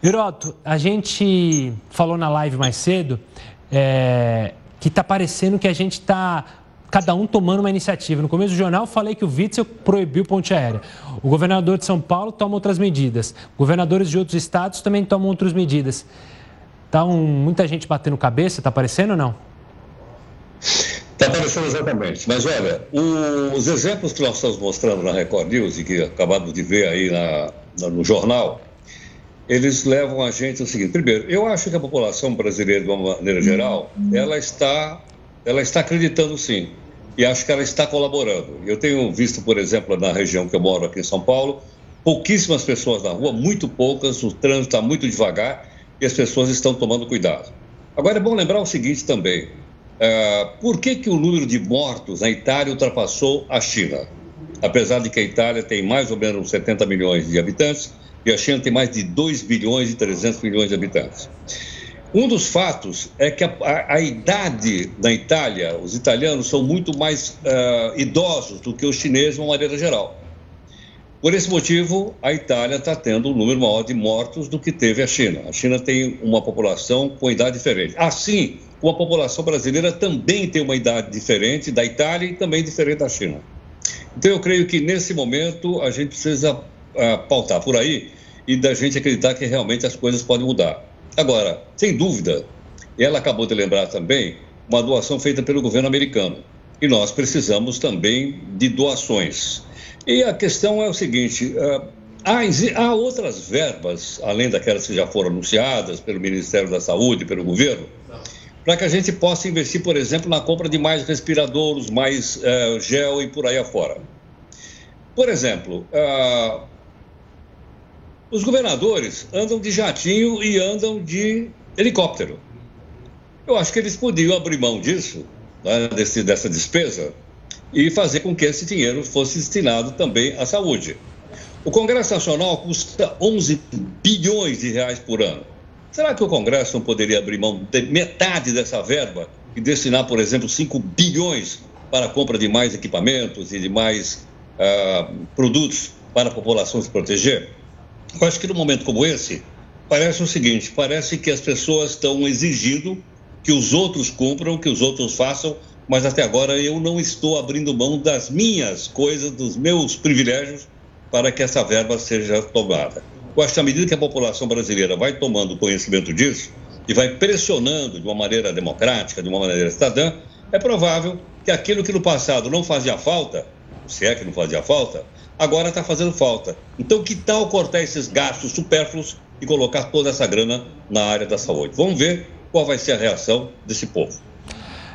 Heródoto, a gente falou na live mais cedo é, que está parecendo que a gente está cada um tomando uma iniciativa. No começo do jornal, falei que o Witzel proibiu ponte aérea. O governador de São Paulo toma outras medidas. Governadores de outros estados também tomam outras medidas. Tá um, muita gente batendo cabeça, tá aparecendo ou não? Está aparecendo exatamente. Mas olha, os exemplos que nós estamos mostrando na Record News e que acabamos de ver aí na, na, no jornal, eles levam a gente ao seguinte: primeiro, eu acho que a população brasileira, de uma maneira geral, ela está, ela está acreditando sim. E acho que ela está colaborando. Eu tenho visto, por exemplo, na região que eu moro aqui em São Paulo, pouquíssimas pessoas na rua, muito poucas, o trânsito está muito devagar e as pessoas estão tomando cuidado. Agora é bom lembrar o seguinte também: uh, por que, que o número de mortos na Itália ultrapassou a China? Apesar de que a Itália tem mais ou menos 70 milhões de habitantes e a China tem mais de 2 bilhões e 300 milhões de habitantes. Um dos fatos é que a, a, a idade na Itália, os italianos são muito mais uh, idosos do que os chineses, de uma maneira geral. Por esse motivo, a Itália está tendo um número maior de mortos do que teve a China. A China tem uma população com idade diferente. Assim, como a população brasileira também tem uma idade diferente da Itália e também diferente da China. Então, eu creio que nesse momento a gente precisa uh, pautar por aí e da gente acreditar que realmente as coisas podem mudar. Agora, sem dúvida, ela acabou de lembrar também uma doação feita pelo governo americano. E nós precisamos também de doações. E a questão é o seguinte: uh, há, há outras verbas, além daquelas que já foram anunciadas pelo Ministério da Saúde, pelo governo, para que a gente possa investir, por exemplo, na compra de mais respiradores, mais uh, gel e por aí afora. Por exemplo, uh, os governadores andam de jatinho e andam de helicóptero. Eu acho que eles podiam abrir mão disso, né, desse, dessa despesa, e fazer com que esse dinheiro fosse destinado também à saúde. O Congresso Nacional custa 11 bilhões de reais por ano. Será que o Congresso não poderia abrir mão de metade dessa verba e destinar, por exemplo, 5 bilhões para a compra de mais equipamentos e de mais uh, produtos para a população se proteger? Eu acho que num momento como esse, parece o seguinte: parece que as pessoas estão exigindo que os outros cumpram, que os outros façam mas até agora eu não estou abrindo mão das minhas coisas, dos meus privilégios, para que essa verba seja tomada. Eu acho que à medida que a população brasileira vai tomando conhecimento disso e vai pressionando de uma maneira democrática, de uma maneira cidadã, é provável que aquilo que no passado não fazia falta, se é que não fazia falta, agora está fazendo falta. Então, que tal cortar esses gastos supérfluos e colocar toda essa grana na área da saúde? Vamos ver qual vai ser a reação desse povo.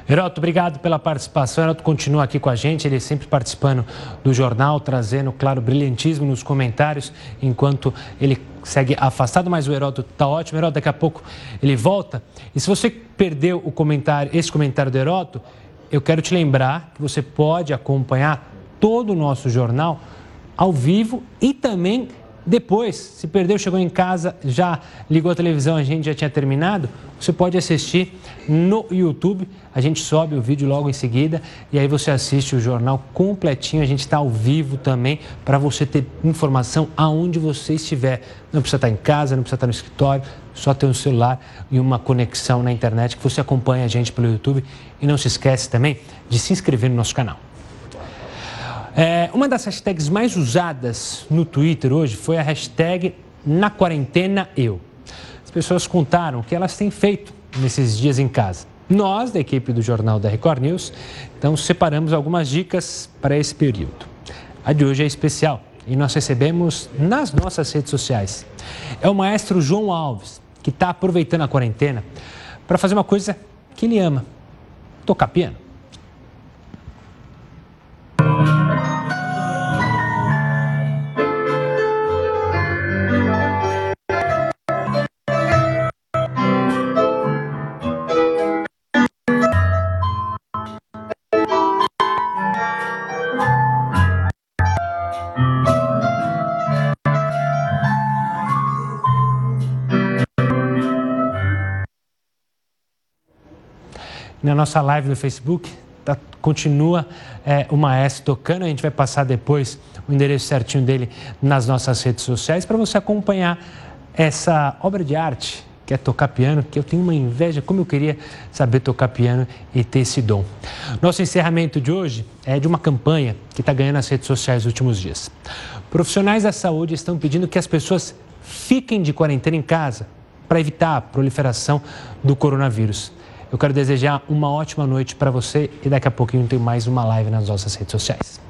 Heroto, obrigado pela participação. Heroto continua aqui com a gente, ele sempre participando do jornal, trazendo, claro, brilhantismo nos comentários, enquanto ele segue afastado, mas o Heroto está ótimo. Heroto, daqui a pouco ele volta. E se você perdeu o comentário, esse comentário do Heroto, eu quero te lembrar que você pode acompanhar todo o nosso jornal ao vivo e também depois, se perdeu, chegou em casa, já ligou a televisão, a gente já tinha terminado, você pode assistir no YouTube. A gente sobe o vídeo logo em seguida e aí você assiste o jornal completinho. A gente está ao vivo também para você ter informação aonde você estiver. Não precisa estar em casa, não precisa estar no escritório, só ter um celular e uma conexão na internet que você acompanha a gente pelo YouTube. E não se esquece também de se inscrever no nosso canal. É, uma das hashtags mais usadas no Twitter hoje foi a hashtag na quarentena eu. As pessoas contaram o que elas têm feito nesses dias em casa. Nós, da equipe do Jornal da Record News, então separamos algumas dicas para esse período. A de hoje é especial e nós recebemos nas nossas redes sociais. É o maestro João Alves, que está aproveitando a quarentena para fazer uma coisa que ele ama: tocar piano. Na nossa live no Facebook. Tá, continua é, o Maestro tocando. A gente vai passar depois o endereço certinho dele nas nossas redes sociais para você acompanhar essa obra de arte que é tocar piano, que eu tenho uma inveja, como eu queria saber tocar piano e ter esse dom. Nosso encerramento de hoje é de uma campanha que está ganhando as redes sociais nos últimos dias. Profissionais da saúde estão pedindo que as pessoas fiquem de quarentena em casa para evitar a proliferação do coronavírus. Eu quero desejar uma ótima noite para você e daqui a pouquinho tem mais uma live nas nossas redes sociais.